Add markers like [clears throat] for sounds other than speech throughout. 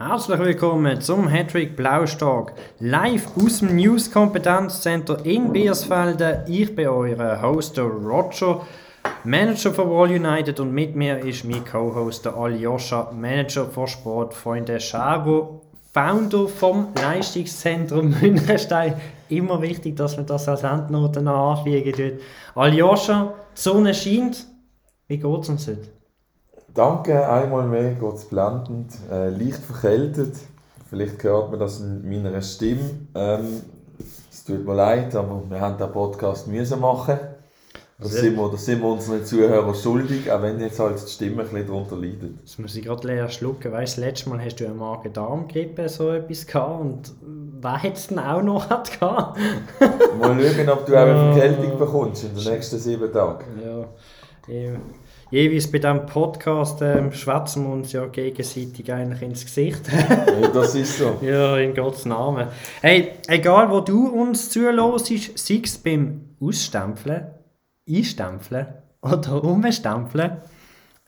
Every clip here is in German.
Herzlich willkommen zum Hattrick Blaustag, live aus dem News Kompetenzzentrum in Biersfelden. Ich bin euer Host Roger, Manager von Wall United und mit mir ist mein Co-Host Aljoscha, Manager von Sportfreunde Schabo, Founder vom Leistungszentrum [laughs] Münchenstein. Immer wichtig, dass man das als Endnote anfliegen tut. Aljoscha, die Sonne scheint. Wie geht es uns heute? Danke, einmal mehr es blendend, äh, leicht verkältet. Vielleicht hört man das in meiner Stimme. Ähm, es tut mir leid, aber wir haben den Podcast müssen machen. Das sind, wir, das sind wir unseren Zuhörern schuldig, auch wenn jetzt halt die Stimme ein bisschen darunter leidet. Das muss ich gerade leer schlucken. Weißt du, letztes Mal hast du eine Magen-Darm-Grippe so etwas gehabt und wer hat es denn auch noch [laughs] gehabt? Mal schauen, ob du auch eine Verkältung bekommst in den nächsten sieben Tagen. Ja, jeweils bei diesem Podcast ähm, schwätzen wir uns ja gegenseitig eigentlich ins Gesicht. [laughs] ja, das ist so. [laughs] Ja, in Gottes Namen. Hey, egal wo du uns zuhörst, sei es beim Ausstempeln, Einstempeln oder Umstempeln,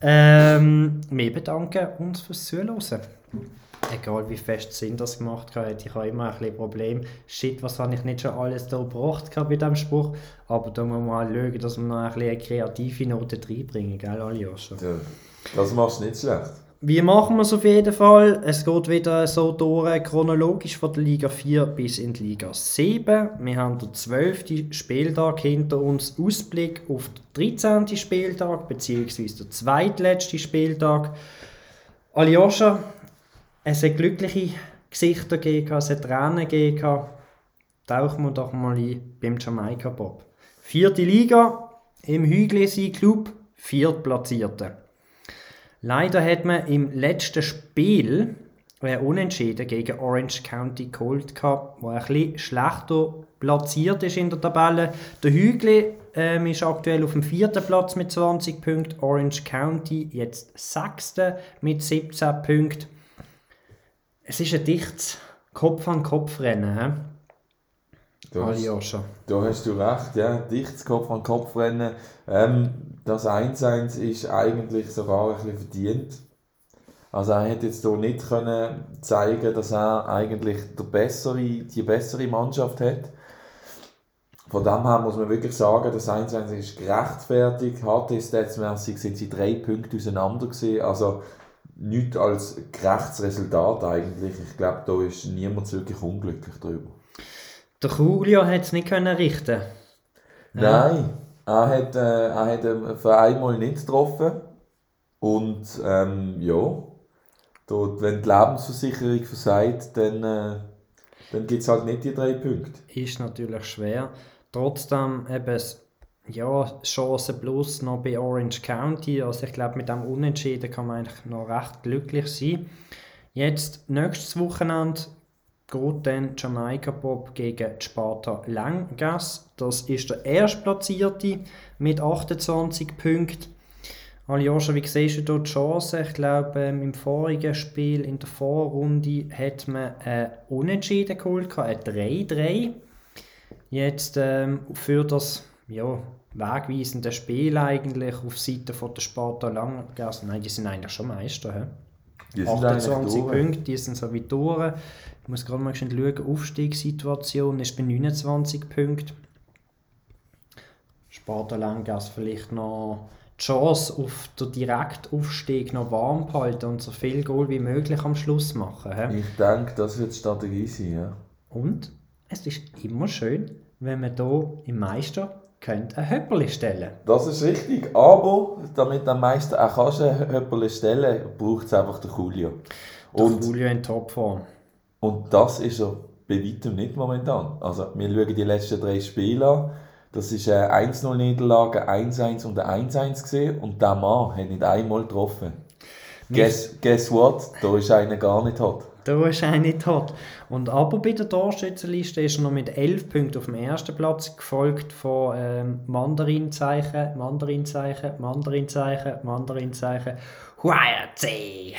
ähm, wir bedanken uns fürs Zuhören egal wie fest Sinn das gemacht hat, ich habe immer ein bisschen Problem. Shit, was habe ich nicht schon alles da gebracht bei diesem Spruch? Aber da muss man mal schauen, dass wir noch ein bisschen eine kreative Note reinbringen, gell, Aljoscha? Ja, das machst du nicht schlecht. Wie machen wir es auf jeden Fall? Es geht wieder so durch, chronologisch von der Liga 4 bis in die Liga 7. Wir haben den 12. Spieltag hinter uns, Ausblick auf den 13. Spieltag, beziehungsweise den zweitletzten Spieltag. Aljoscha, es hat glückliche Gesichter gegeben, es hat Tränen gegeben. Tauchen wir doch mal ein beim Jamaika Bob. Vierte Liga im Hüglesi Club, Viertplatzierte. Leider hat man im letzten Spiel äh, unentschieden gegen Orange County Cold gehabt, wo ein bisschen schlechter platziert ist in der Tabelle. Der Hügli ähm, ist aktuell auf dem vierten Platz mit 20 Punkten, Orange County jetzt sechste mit 17 Punkten. Es ist ein dichtes Kopf-an-Kopf-Rennen. He? Da hast, da hast du recht, ja. Dichtes Kopf-an-Kopf-Rennen. Ähm, das 1-1 ist eigentlich sogar ein bisschen verdient. Also er hätte jetzt hier nicht können zeigen dass er eigentlich der bessere, die bessere Mannschaft hat. Von dem her muss man wirklich sagen, das 1-1 ist gerechtfertigt. HT-Statsmässig sind sie drei Punkte auseinander gewesen. Also nichts als gerechtes Resultat eigentlich. Ich glaube, da ist niemand wirklich unglücklich darüber. Der Julio hat es nicht können richten. Nein, er hat, äh, er hat äh, für einmal nicht getroffen. Und ähm, ja, dort, wenn die Lebensversicherung versagt, dann, äh, dann gibt es halt nicht die drei Punkte. Ist natürlich schwer. Trotzdem eben ja, Chance plus noch bei Orange County. Also ich glaube, mit dem Unentschieden kann man eigentlich noch recht glücklich sein. Jetzt, nächstes Wochenende geht dann Jamaika Bob gegen Sparta Langgas. Das ist der Erstplatzierte mit 28 Punkten. Aljoscha, wie siehst du dort die Chance? Ich glaube, ähm, im vorigen Spiel, in der Vorrunde, hat man ein Unentschieden geholt, ein 3-3. Jetzt ähm, für das ja, wegweisende Spiel eigentlich auf Seite von der Sparta Langgasse. Nein, die sind eigentlich schon Meister. He? Die 28 Punkte, die sind so wie durch. Ich muss gerade mal schauen, Aufstiegssituation ist bei 29 Punkten. Sparta Langgasse vielleicht noch die Chance auf den Direktaufstieg noch warm behalten und so viel Goal wie möglich am Schluss machen. He? Ich denke, das wird die Strategie sein. Ja. Und es ist immer schön, wenn man hier im Meister könnt ein Höpperli stellen Das ist richtig, aber damit am meisten auch kannst ein Höpperli stellen, braucht es einfach den Julio. Und, der Julio in Topform. Und das ist er bei weitem nicht momentan. Also wir schauen die letzten drei Spiele an. Das ist eine 1-0-Niederlage, 1-1 und ein 1-1 gesehen und der Mann hat nicht einmal getroffen. Guess, guess what? Da ist einer gar nicht hot. Da ist er nicht tot. Und aber bei der Torschützenliste ist er noch mit 11 Punkten auf dem ersten Platz, gefolgt von ähm, Mandarinzeichen, Mandarinzeichen, Mandarinzeichen, Mandarinzeichen, Huayatze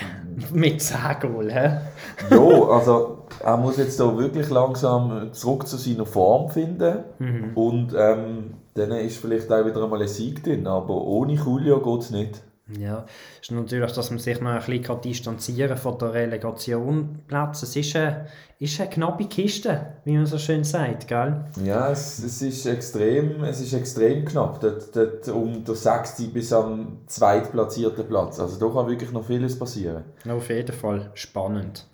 mit 10 Goal. ja, also er muss jetzt da wirklich langsam zurück zu seiner Form finden mhm. und ähm, dann ist vielleicht auch wieder einmal ein Sieg drin, aber ohne Julio geht es nicht. Ja, ist natürlich, dass man sich noch ein bisschen distanzieren von der Relegation Platz. Es ist eine, ist eine knappe Kiste, wie man so schön sagt, gell? Ja, es, es, ist, extrem, es ist extrem knapp, dort, dort um den 6. bis am zweitplatzierten Platz. Also da kann wirklich noch vieles passieren. Auf jeden Fall spannend.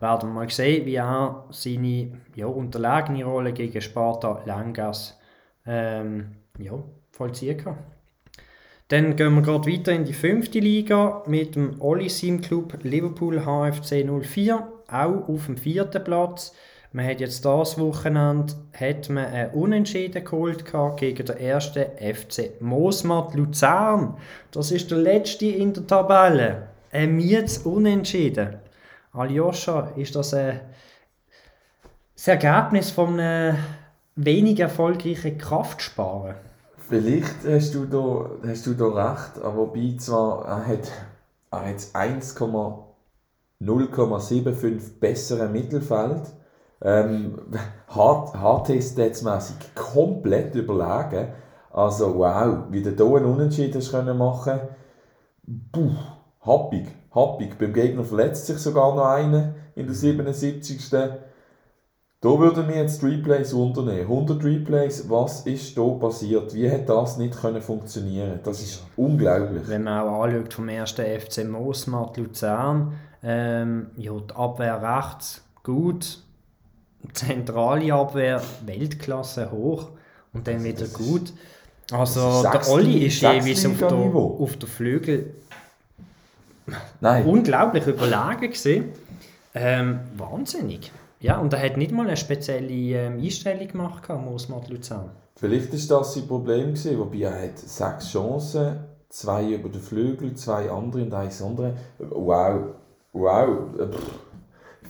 Werden wir mal sehen, wie er seine ja, unterlegene Rolle gegen Sparta Langas ähm, ja, vollziehen kann. Dann gehen wir gerade weiter in die fünfte Liga mit dem Oli Sim Club Liverpool HFC 04, auch auf dem vierten Platz. Man hat jetzt das Wochenende hat man einen Unentschieden geholt gegen den ersten FC Mosmat Luzern. Das ist der letzte in der Tabelle. Ein Miets Unentschieden. Aljoscha, ist das ein, das Ergebnis von einem wenig erfolgreichen Kraftsparen? Vielleicht hast du da, hast du da recht, aber wobei zwar er hat, er hat 1,075 bessere Mittelfeld, ähm, HT-Stats-mässig komplett überlegen. Also wow, wie der hier einen Unentschieden können machen Puh, happig, happig. Beim Gegner verletzt sich sogar noch einer in der 77. Da würden wir jetzt Replays unternehmen. 100 Replays, was ist da passiert? Wie hat das nicht können funktionieren? Das ist unglaublich. Wenn man auch anschaut vom ersten FC Moosmat Luzern, ähm, ja, die Abwehr rechts gut, zentrale Abwehr Weltklasse hoch und dann wieder gut. Also der Olli ist jeweils auf der, auf der Flügel Nein. unglaublich überlegen gesehen. Ähm, wahnsinnig. Ja, und er hat nicht mal eine spezielle ähm, Einstellung gemacht, Moosmat Luzern. Vielleicht war das sein Problem, gewesen, wobei er hat sechs Chancen, zwei über den Flügel, zwei andere und eins andere. Wow, wow.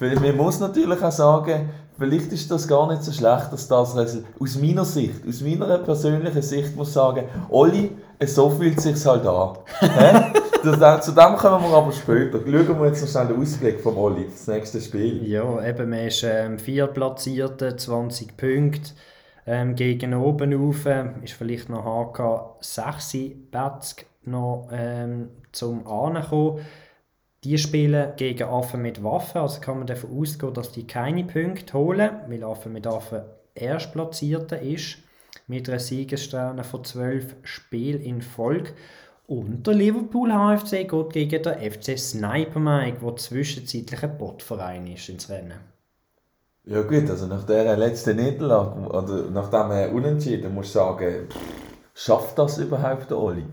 Man muss natürlich auch sagen, vielleicht ist das gar nicht so schlecht, dass das aus meiner Sicht, aus meiner persönlichen Sicht muss ich sagen, Olli, so fühlt es sich halt an. [laughs] das, zu dem kommen wir aber später. Schauen wir jetzt noch schnell den Ausblick von Oli, das nächste Spiel. Ja, eben, man ist ähm, vier Platzierte, 20 Punkte. Ähm, gegen oben rauf ist vielleicht noch HK 6 Betzg noch ähm, zum Ankommen. Die spielen gegen Affen mit Waffen, also kann man davon ausgehen, dass die keine Punkte holen, weil Affen mit Affen Erstplatzierte ist, mit einer Siegessterne von 12 Spielen in Folge. Und der Liverpool HFC geht gegen den FC Sniper Mike, der zwischenzeitlich ein Botverein ist, ins Rennen. Ja gut, also nach der letzten Niederlage, oder nach dem Unentschieden, muss ich sagen, schafft das überhaupt der Oli?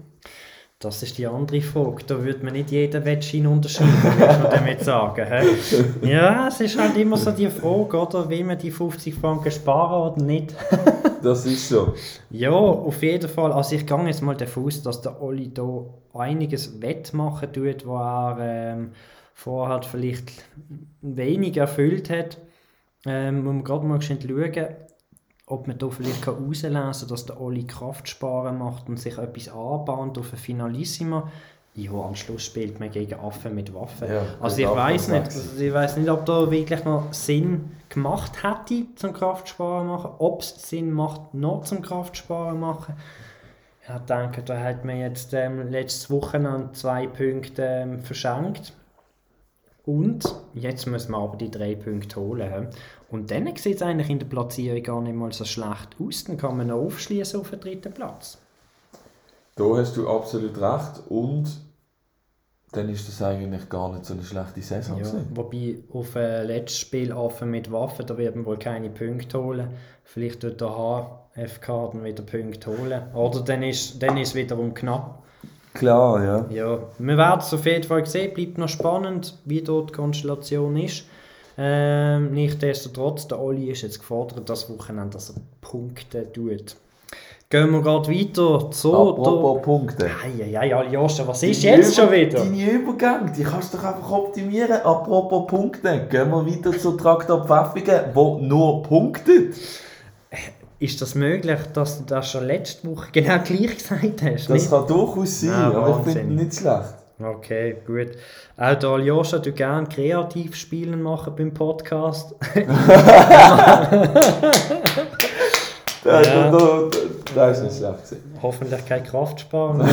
Das ist die andere Frage. Da würde man nicht jeden Wettschein unterschreiben, [laughs] würde man damit sagen. He? Ja, es ist halt immer so die Frage, oder? Will man die 50 Franken sparen oder nicht? [laughs] das ist so. Ja, auf jeden Fall. Also ich gehe jetzt mal davon aus, dass der Oli da einiges wettmachen tut, was er ähm, vorher vielleicht wenig erfüllt hat. Ähm, muss man gerade mal schauen, ob man da vielleicht herauslesen kann, dass der Oli Kraftsparen macht und sich etwas anbahnt auf ein Finalissima. Ja, am Schluss spielt man gegen Affen mit Waffen. Ja, also ich weiß nicht, also ich weiß nicht, ob da wirklich noch Sinn gemacht hätte zum Kraftsparen machen, ob es Sinn macht, noch zum Kraftsparen machen. Ich denke, da hat man jetzt ähm, letztes Wochenende zwei Punkte ähm, verschenkt. Und jetzt müssen wir aber die drei Punkte holen. Und dann sieht es eigentlich in der Platzierung gar nicht mal so schlecht aus. Dann kann man noch aufschließen auf den dritten Platz. Da hast du absolut recht. Und dann ist das eigentlich gar nicht so eine schlechte Saison. Ja, wobei auf ein letztes Spiel offen mit Waffen, da wird man wohl keine Punkte holen. Vielleicht wird der HFK dann wieder Punkte holen. Oder dann ist, dann ist es wiederum knapp. Klar, ja. Ja, wir werden es auf jeden Fall sehen. Bleibt noch spannend, wie dort die Konstellation ist. Ähm, Nichtsdestotrotz, der Oli ist jetzt gefordert, das Wochenende, dass er Punkte tut. Gehen wir gerade weiter zu... Apropos der... Punkte. Ja, ja, ja, Joscha, was ist jetzt schon wieder? Deine Übergänge, die kannst du doch einfach optimieren. Apropos Punkte, gehen wir weiter zu Traktor Pfäffigen, wo nur punktet. Ist das möglich, dass du das schon letzte Woche [laughs] genau gleich gesagt hast? Das nicht? kann durchaus sein, ah, aber ich finde nicht schlecht. Okay, gut. Auch da Aljoscha, du gerne kreativ spielen machen beim Podcast. [laughs] ja. da, da, Das ist nicht schlecht. Hoffentlich kein Kraftsparen.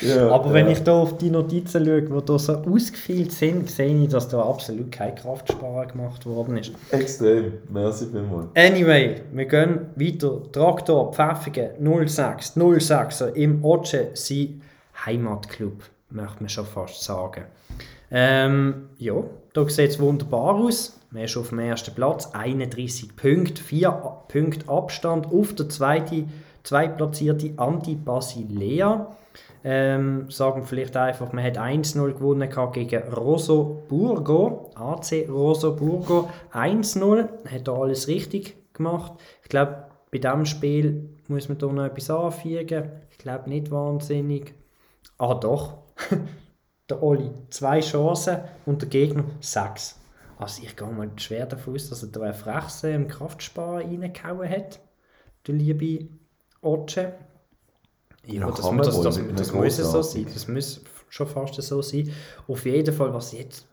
Ja, Aber wenn ich da auf die Notizen schaue, die da so ausgefeilt sind, sehe ich, dass da absolut kein Kraftsparen gemacht worden ist. Extrem. Merci vielmals. Anyway, wir gehen weiter. Traktor Pfäffigen 06, 06 im Otsche, sein Heimatclub, möchte man schon fast sagen. Ähm, ja, da sieht es wunderbar aus. Man ist auf dem ersten Platz, 31 Punkte, 4 Punkte Abstand auf der zweiten, zweitplatzierte Anti Basilea. Ähm, sagen vielleicht einfach, man hat 1-0 gewonnen gegen Rosso Burgo, AC Rosso Burgo 1-0, hat da alles richtig gemacht. Ich glaube, bei diesem Spiel muss man da noch etwas anfügen. Ich glaube nicht wahnsinnig. Ah doch, [laughs] der Oli zwei Chancen und der Gegner sechs. Also ich gehe mal schwer davon aus, dass er da eine Frechse im Kraftsparen reingehauen hat. Der liebe Otsche. Ja, das, das, das, das, das muss so sein. Das muss schon fast so sein. Auf jeden Fall, was jetzt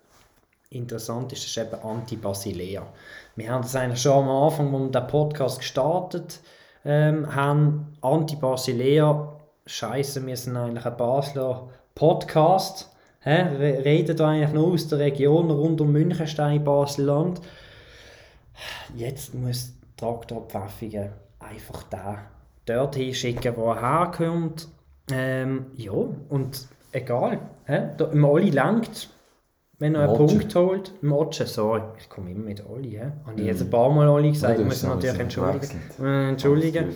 interessant ist, ist eben Anti-Basilea. Wir haben das eigentlich schon am Anfang, als wir den Podcast gestartet ähm, haben, Anti-Basilea, scheiße, wir sind eigentlich ein Basler Podcast Hä? Reden da eigentlich nur aus der Region rund um Münchenstein, Basel-Land. Jetzt muss Traktor Pfäffigen einfach da dort hinschicken, wo er herkommt. Ähm, ja, und egal. Hä? Da, im Oli lenkt, wenn er einen. Punkt holt. Im Otsche, sorry. Ich komme immer mit Oli. He? Habe ich jetzt ein paar Mal Oli gesagt? Ja, muss natürlich entschuldigen. Äh, entschuldigen.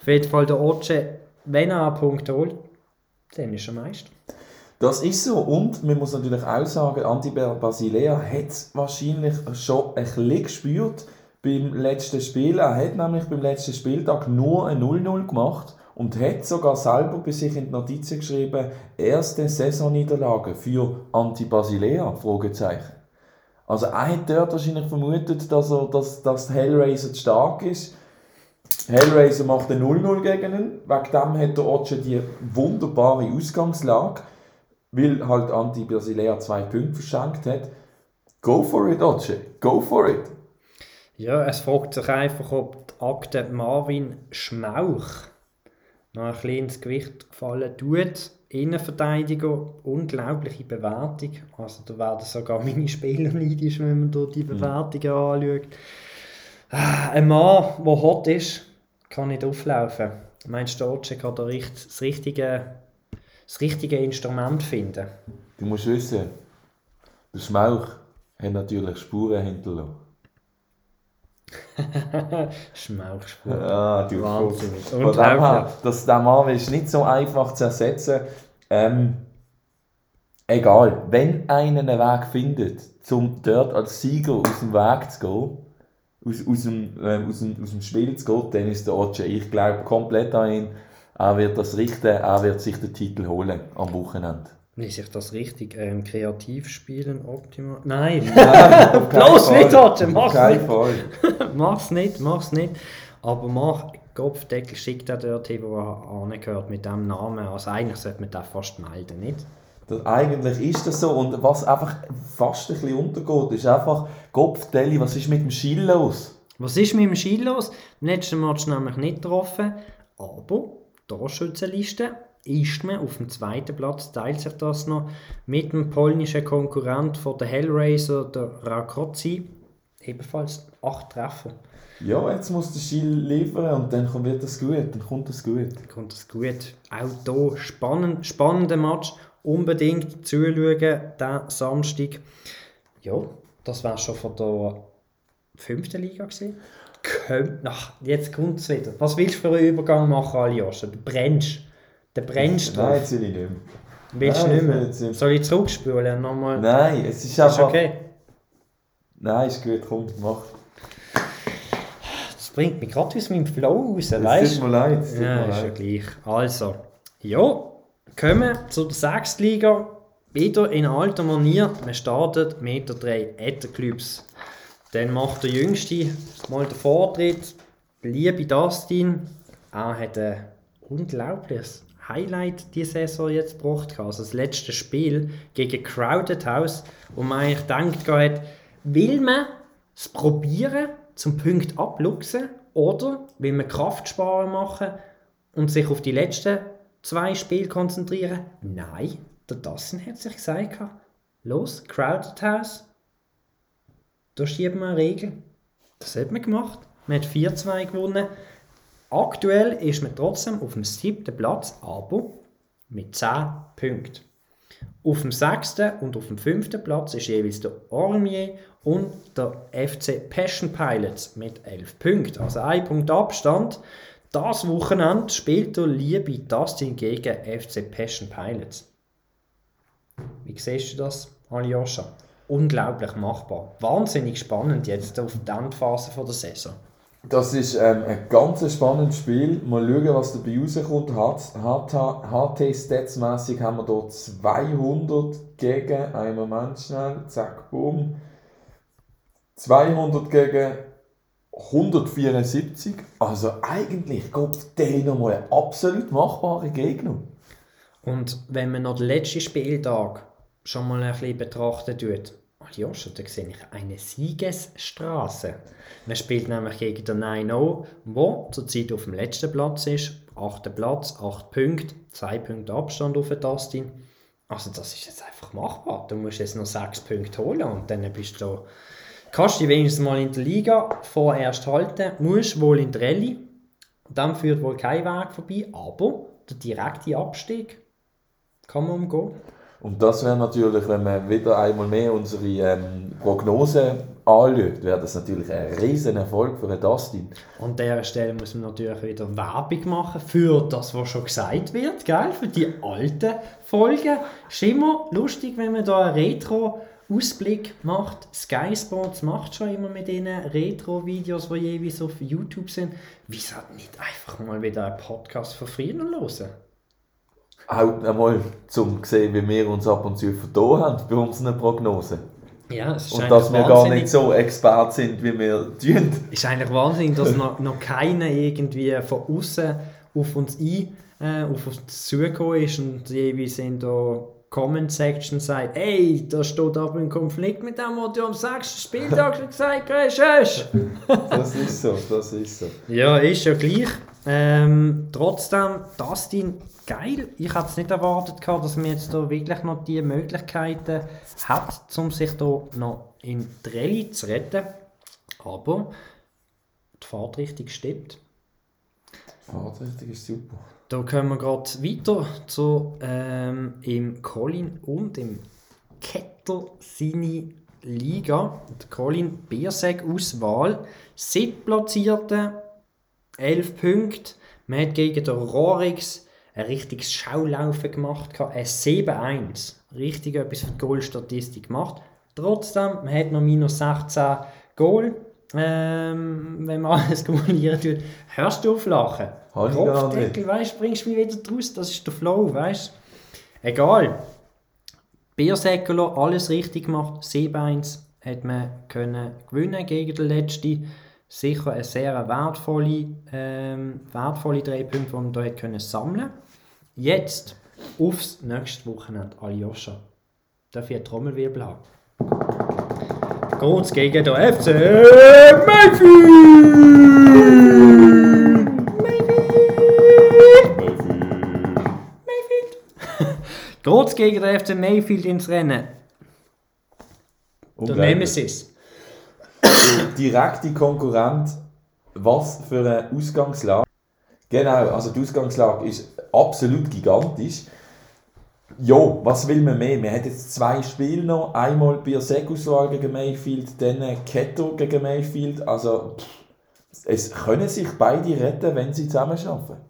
Auf jeden Fall der Otsche, wenn er einen Punkt holt, dann ist er Meister. Das ist so. Und man muss natürlich auch sagen, Anti Basilea hat es wahrscheinlich schon ein bisschen gespürt beim letzten Spiel. Er hat nämlich beim letzten Spieltag nur ein 0-0 gemacht und hat sogar selber bei sich in die Notizen geschrieben, erste Saisonniederlage für Anti Basilea? Fragezeichen. Also er hat dort wahrscheinlich vermutet, dass, er, dass, dass Hellraiser stark ist. Hellraiser macht ein 0-0 gegen ihn. Wegen dem hat der Otsche die wunderbare Ausgangslage weil halt Anti Basilea zwei Punkte verschenkt hat. Go for it, Oce, go for it. Ja, es fragt sich einfach, ob die Akte Marvin Schmauch noch ein bisschen ins Gewicht gefallen tut. Innenverteidiger, unglaubliche Bewertung. Also da werden sogar [laughs] meine Spieler neidisch, wenn man dort die. Bewertungen anschaut. Ah, ein Mann, der hot ist, kann nicht auflaufen. Meinst du, Oce kann da das richtige das richtige Instrument finden. Du musst wissen, der Schmauch hat natürlich Spuren hinterlassen. [laughs] Schmauchspuren. [laughs] Ah, du Wahnsinnig. Von dem her, dass der Mann ist nicht so einfach zu ersetzen. Ähm, egal, wenn einer einen Weg findet, um dort als Sieger aus dem Weg zu gehen, aus, aus, dem, äh, aus, dem, aus dem Spiel zu gehen, dann ist der Oce, ich glaube komplett an ihn. Er wird das richten, er wird sich den Titel holen am Wochenende. Lese ich das richtig? Ähm, kreativ spielen, optimal. Nein, [laughs] nein [laughs] bloß nicht, Otto, mach's nicht. [laughs] mach's nicht, mach's nicht. Aber mach Kopfdeckel, schickt er dort hin, wo er angehört mit diesem Namen. Also eigentlich sollte man das fast melden, nicht? Das, eigentlich ist das so. Und was einfach fast ein bisschen untergeht, ist einfach Kopfdeli, was ist mit dem Schill los? Was ist mit dem Schill los? Im letzten Match nämlich nicht getroffen, aber Torschützenliste ist man auf dem zweiten Platz, teilt sich das noch mit dem polnischen Konkurrent von der Hellraiser, der Rakoczi, ebenfalls acht Treffer. Ja, jetzt muss der Schill liefern und dann wird das gut, dann kommt das gut. Dann kommt das gut. Auch hier spannend, spannender Match, unbedingt zuschauen, diesen Samstag. Ja, das war schon von der fünften Liga gewesen kommt, ach, jetzt kommt es wieder. Was willst du für einen Übergang machen, Aljoscha? Du brennst. Du brennst drauf. Nein, jetzt will ich nicht mehr. Willst du nicht mehr? Soll ich zurückspulen? Nochmal? Nein, es ist einfach... Ist okay? Nein, ist gut, komm, mach. Das bringt mich gerade aus meinem Flow raus, weißt du? Tut mir leid. Tut ja, ist ja gleich. Also, ja, kommen zur Sechstliga. Wieder in alter Manier. Wir starten mit der drei Etterclubs. Dann macht der Jüngste mal den Vortritt. Liebe Dustin, er hat ein unglaubliches Highlight diese Saison jetzt gebracht. Also das letzte Spiel gegen Crowded House, wo man eigentlich denkt, hat, will man es probieren, zum Punkt abluchsen oder will man Kraftsparen machen und sich auf die letzten zwei Spiele konzentrieren? Nein, der Dassen hat sich gesagt, los, Crowded House, da schieben wir eine Regel. Das hat man gemacht. Man hat 4-2 gewonnen. Aktuell ist man trotzdem auf dem siebten Platz, aber mit 10 Punkten. Auf dem sechsten und auf dem fünften Platz ist jeweils der Ormier und der FC Passion Pilots mit 11 Punkten. Also ein Punkt Abstand. Das Wochenende spielt der liebe Dustin gegen FC Passion Pilots. Wie siehst du das, Aljoscha? Unglaublich machbar. Wahnsinnig spannend jetzt auf die Endphase der Saison. Das ist ähm, ein ganz spannendes Spiel. Mal schauen, was dabei rauskommt. HT-Stats-mässig haben wir hier 200 gegen, einen Moment schnell, zack, boom. 200 gegen 174. Also eigentlich kommt der nochmal eine absolut machbare Gegner. Und wenn man noch den letzten Spieltag schon mal ein bisschen betrachten tut, Aljoscha, da sehe ich eine Siegesstraße. Man spielt nämlich gegen den 9-0, der zurzeit auf dem letzten Platz ist. Achter Platz, 8 Punkte, 2 Punkte Abstand auf den Dustin. Also das ist jetzt einfach machbar. Du musst jetzt noch 6 Punkte holen und dann bist du kannst du wenigstens mal in der Liga vorerst halten, musst wohl in die Rallye. Dann führt wohl kein Weg vorbei, aber der direkte Abstieg kann man umgehen. Und das wäre natürlich, wenn man wieder einmal mehr unsere ähm, Prognose anschaut, wäre das natürlich ein riesen Erfolg für den Dustin. An dieser Stelle muss man natürlich wieder Werbung machen für das, was schon gesagt wird, gell? für die alten Folgen. Ist immer lustig, wenn man da einen Retro-Ausblick macht. Sky Sports macht schon immer mit diesen Retro-Videos, die jeweils auf YouTube sind. Wieso nicht einfach mal wieder einen Podcast von früher hören? auch einmal zum sehen, wie wir uns ab und zu vertan haben bei unseren Prognosen. Ja, es ist und dass wir gar nicht so Expert sind, wie wir tun. Es ist eigentlich wahnsinnig, dass noch, noch keiner irgendwie von außen auf uns ein, äh, auf uns zugekommen ist und jeweils in der Comment Section sagt, ey, da steht aber ein Konflikt mit dem, was du am sechsten Spieltag schon gesagt hast. [laughs] das ist so, das ist so. Ja, ist ja gleich. Ähm, trotzdem, Dustin geil. Ich hätte es nicht erwartet, gehabt, dass man jetzt da wirklich noch die Möglichkeiten hat, um sich da noch in Rallye zu retten. Aber die Fahrtrichtung stimmt. Die Fahrtrichtung ist super. Da kommen wir gerade weiter zu ähm, im Colin und im Ketter seine Liga. Colin Bierseg Auswahl. Siebtplatzierte, 11 Punkte. Man hat gegen den Rorix ein richtiges Schaulaufen gemacht, ein 7-1. Richtig etwas für die Goalstatistik gemacht. Trotzdem, man hat noch minus 16 Goal. Ähm, wenn man [laughs] alles kumulieren tut, hörst du auf Lachen. Kopfdeckel, weißt du, bringst du mich wieder draus, das ist der Flow, weißt du. Egal. Biersäckler, alles richtig gemacht, 7-1 hat man können gewinnen gegen den letzten sicher eine sehr wertvolle, ähm, wertvolle drei Punkte, die man hier können sammeln Jetzt aufs nächste Wochenende, Aljoscha. Darf ich einen Trommelwirbel haben? Geht's gegen den FC Mayfield! Mayfield! Mayfield! Geht's gegen den FC Mayfield ins Rennen? Der Nemesis direkte Konkurrent, was für eine Ausgangslage. Genau, also die Ausgangslage ist absolut gigantisch. Ja, was will man mehr? Wir haben jetzt zwei Spiele noch. Einmal Biersekuswahl gegen Mayfield, dann Keto gegen Mayfield. Also es können sich beide retten, wenn sie zusammen arbeiten.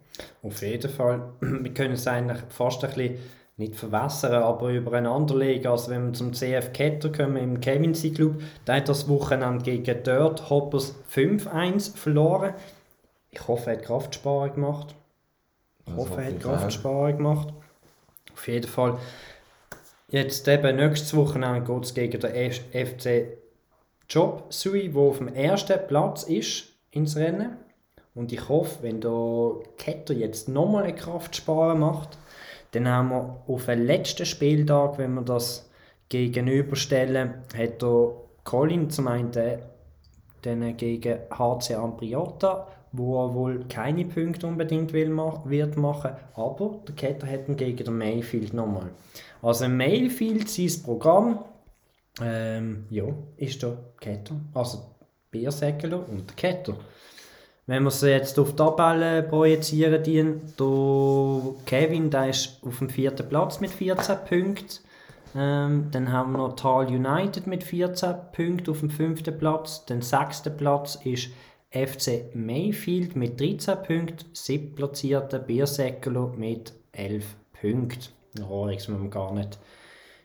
Auf jeden Fall. [clears throat] Wir können es eigentlich fast ein bisschen nicht verwässern, aber übereinander legen. Also wenn wir zum CF Ketter kommen, im Kevin Club, der hat das Wochenende gegen Dirt Hoppers 5-1 verloren. Ich hoffe, er hat Kraftsparung gemacht. Ich hoffe, er hat Kraftsparung gemacht. Auf jeden Fall. Jetzt eben nächstes Wochenende geht es gegen den FC Job Sui, der auf dem ersten Platz ist ins Rennen. Und ich hoffe, wenn der Ketter jetzt nochmal eine Kraftsparen macht, dann haben wir auf den letzten Spieltag, wenn wir das gegenüberstellen, hat der Colin zum einen dann gegen HC Ambriota, wo er wohl keine Punkte unbedingt will, wird machen, aber der Ketter hat ihn gegen den Mayfield nochmal. Also Mayfield, sein Programm, ähm, ja, ist der Ketter, also Biersäckler und der Ketter. Wenn wir es jetzt auf die Tabelle projizieren, dienen, der Kevin der ist auf dem vierten Platz mit 14 Punkten. Ähm, dann haben wir noch Tal United mit 14 Punkten auf dem fünften Platz. Der sechste Platz ist FC Mayfield mit 13 Punkten. Siebtplatzierter Biersäckelo mit 11 Punkten. Rohrix müssen wir gar nicht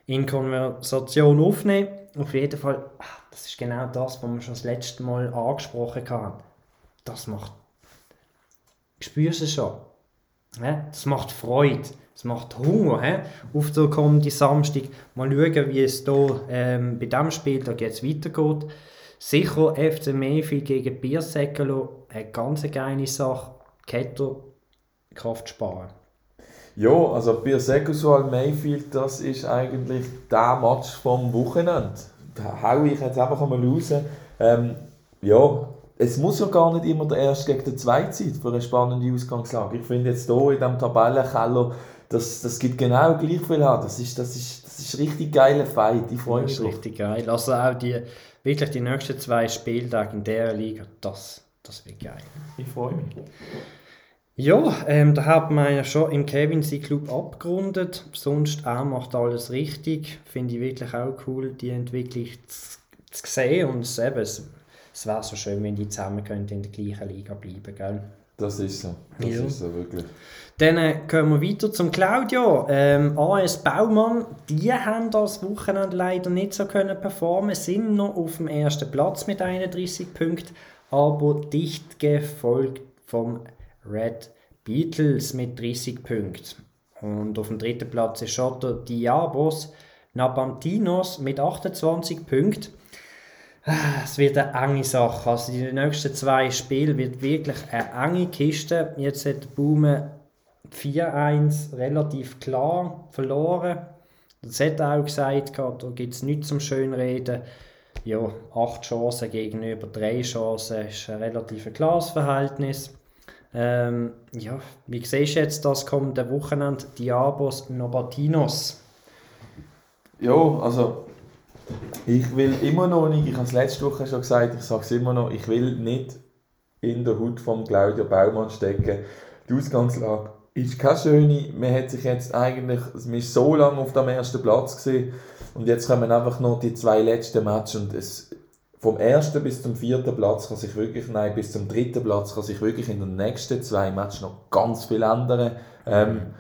in Konversation aufnehmen. Auf jeden Fall, ah, das ist genau das, was wir schon das letzte Mal angesprochen haben. Das macht. Spürst du schon? Das macht Freude. Es macht Hunger he? auf den kommenden Samstag. Mal schauen, wie es hier ähm, bei diesem Spiel da jetzt weitergeht. Sicher FC Mayfield gegen Biersäckelo, eine ganz geile Sache. Ketter, Kraft sparen. Ja, also Biersäckelo Mayfield, das ist eigentlich der Match vom Wochenende. Da hau ich jetzt einfach mal raus. Ähm, ja, es muss ja gar nicht immer der Erste gegen den Zweiten sein für eine spannende Ausgangslage. Ich finde jetzt hier in diesem Tabellenkeller das, das gibt genau gleich viel an. Das ist, das ist, das ist richtig geiler Fight. Ich freue mich. Das ist richtig geil. Also auch die, wirklich die nächsten zwei Spieltage in der Liga, das, das wird geil. Ich freue mich. Ja, ähm, da hat man ja schon im Kevin C Club abgerundet. Sonst er macht alles richtig. Finde ich wirklich auch cool, die Entwicklung zu, zu sehen. Und es, eben, es, es wäre so schön, wenn die zusammen könnten in der gleichen Liga bleiben, gell? Das ist so. Das ja. ist so, wirklich. Dann äh, kommen wir weiter zum Claudio. Ähm, AS Baumann, die haben das Wochenende leider nicht so können performen, sind noch auf dem ersten Platz mit 31 Punkten, aber dicht gefolgt vom Red Beatles mit 30 Punkten. Und auf dem dritten Platz ist schon der Diabos Nabantinos mit 28 Punkten. Es wird eine enge Sache. Also die nächsten zwei Spiele wird wirklich eine enge Kiste. Jetzt hat Baume 4-1 relativ klar verloren. Das hat er auch gesagt, da gibt es nichts zum Schönreden. Ja, acht Chancen gegenüber drei Chancen ist ein relativ klares Verhältnis. Ähm, ja, wie siehst du jetzt das kommende Wochenende Diabos Nobatinos? Ja, also ich will immer noch nicht, ich habe es letzte Woche schon gesagt, ich sage es immer noch, ich will nicht in der Hut von Claudio Baumann stecken. Die Ausgangslage ist keine schöne. Man hat sich jetzt eigentlich, man ist so lange auf dem ersten Platz gesehen und jetzt kommen einfach noch die zwei letzten Matches und es, vom ersten bis zum vierten Platz kann sich wirklich, nein, bis zum dritten Platz kann sich wirklich in den nächsten zwei Matches noch ganz viel ändern. Ähm,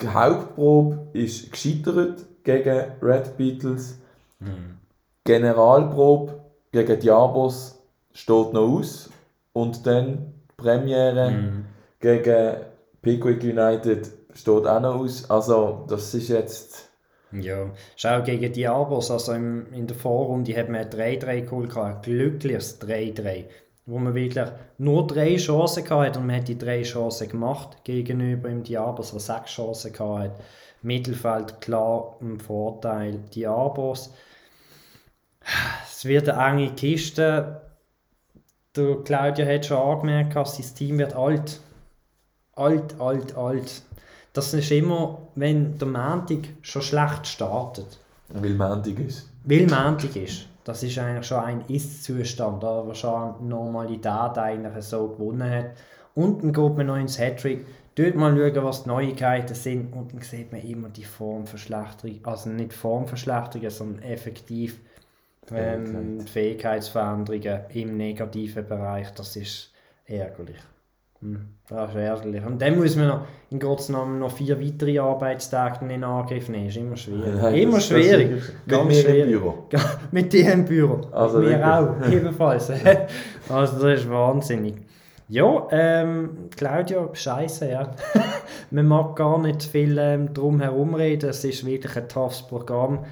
die Hauptprobe ist gescheitert gegen Red Beatles. Mhm. Generalprobe gegen Diabos steht noch aus und dann Premiere mhm. gegen Pickwick United steht auch noch aus. Also das ist jetzt... Ja, schau gegen Diabos, also im, in der Vorrunde hat man 3-3 geholt, ein glückliches 3-3 wo man wirklich nur drei Chancen hatte und man hat die drei Chancen gemacht gegenüber dem Diabos, der sechs Chancen hatte. Mittelfeld klar im Vorteil Diabos. Es wird eine enge Kiste. Der Claudia hat schon angemerkt, dass sein Team wird alt. Alt, alt, alt. Das ist immer, wenn der Montag schon schlecht startet. Weil Montag ist. Weil Montag ist. Das ist eigentlich schon ein Ist-Zustand, wo schon Normalität eigentlich so gewonnen hat. Und dann geht man noch ins Hattrick. Dort mal schauen, was die Neuigkeiten sind. Und dann sieht man immer die Formverschlechterung. Also nicht Formverschlechterung, sondern effektiv ähm, Fähigkeitsveränderungen im negativen Bereich, das ist ärgerlich. Hm, das ist ärgerlich. Und dann muss man noch in Gottes Namen noch vier weitere Arbeitstage in Angriff nehmen. Das ist immer schwierig. Nein, immer schwierig. Ganz mit schwierig. Im Büro. [laughs] mit dir im Büro. Also mir wirklich. auch, [laughs] ebenfalls. [laughs] also das ist wahnsinnig. Ja, ähm, Claudio, scheiße, ja. man mag gar nicht viel ähm, drum herum reden. Es ist wirklich ein toughes Programm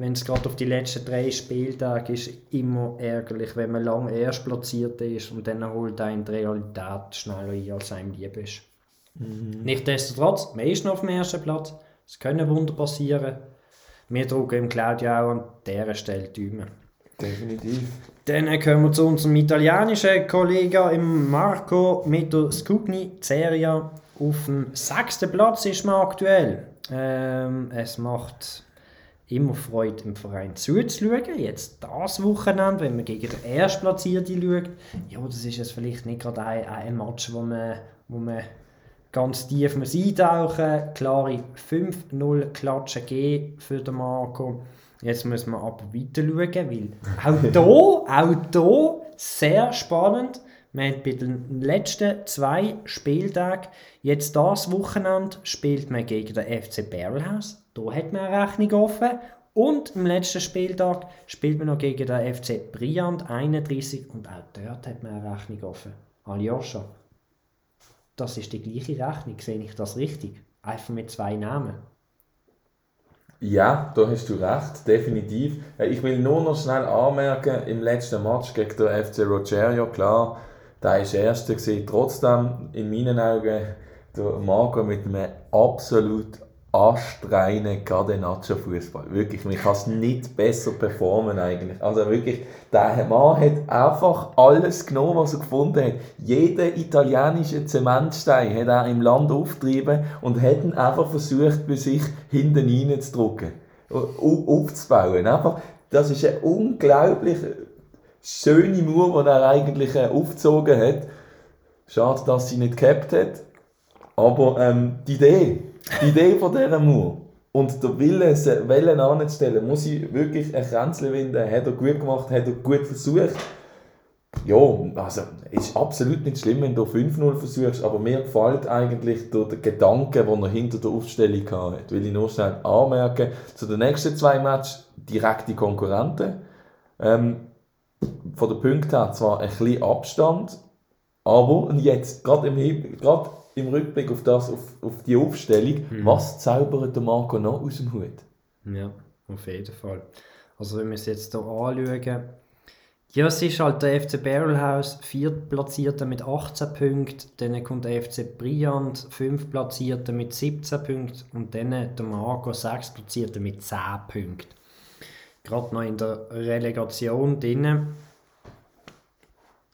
wenn es gerade auf die letzten drei Spieltage ist, immer ärgerlich, wenn man lange erst platziert ist und dann holt einen die Realität schneller ein, als einem lieb ist. Mhm. Nichtsdestotrotz, man ist noch auf dem ersten Platz, es können Wunder passieren. Wir drücken im Claudio auch an dieser Stelle die Daumen. Definitiv. Dann kommen wir zu unserem italienischen Kollegen Marco Meto Scugni Seria. Auf dem sechsten Platz ist man aktuell. Ähm, es macht immer Freude, im Verein zuzuschauen. Jetzt das Wochenende, wenn man gegen den Erstplatzierten schaut, ja, das ist jetzt vielleicht nicht gerade ein, ein Match, wo man, wo man ganz tief muss eintauchen Klare 5-0 Klatsche G für den Marco. Jetzt müssen wir aber weiter schauen, weil auch [laughs] hier, auch hier sehr spannend. Wir haben bei den letzten zwei Spieltagen, jetzt das Wochenende, spielt man gegen den FC Barrelhouse. Da hat man eine Rechnung offen. Und am letzten Spieltag spielt man noch gegen den FC Briand 31 und auch dort hat man eine Rechnung offen. Aljoscha, das ist die gleiche Rechnung, sehe ich das richtig? Einfach mit zwei Namen. Ja, da hast du recht, definitiv. Ich will nur noch schnell anmerken, im letzten Match gegen den FC Rogerio, klar, da war Erster gewesen. Trotzdem, in meinen Augen, der Marco mit einem absolut astreinen Cadenaccio-Fußball. Wirklich, man kann es nicht besser performen eigentlich. Also wirklich, der Mann hat einfach alles genommen, was er gefunden hat. Jeden italienischen Zementstein hat er im Land aufgetrieben und hat ihn einfach versucht, bei sich hinten reinzudrücken, aufzubauen. Einfach, das ist eine unglaublich schöne Mauer, die er eigentlich äh, aufgezogen hat. Schade, dass sie nicht gehabt hat. Aber ähm, die Idee, die Idee von dieser Mauer und der Wille, Wellen anzustellen, muss ich wirklich ein Kränzchen winden. Hat er gut gemacht, hat er gut versucht. Ja, also ist absolut nicht schlimm, wenn du 5-0 versuchst, aber mir gefällt eigentlich der, Gedanke, den er hinter der Aufstellung hatte. Will ich nur schnell anmerken. Zu den nächsten zwei Matches direkte Konkurrenten. Ähm, von der Punkte her zwar ein bisschen Abstand, aber jetzt, gerade im, gerade im Rückblick auf, das, auf, auf die Aufstellung, mhm. was zaubert der Marco noch aus dem Hut? Ja, auf jeden Fall. Also wenn wir es jetzt hier anschauen, ja, es ist halt der FC Barrelhouse, viertplatzierter mit 18 Punkten, dann kommt der FC Briand, fünftplatzierter mit 17 Punkten und dann der Marco, sechstplatzierter mit 10 Punkten. Gerade noch in der Relegation drin.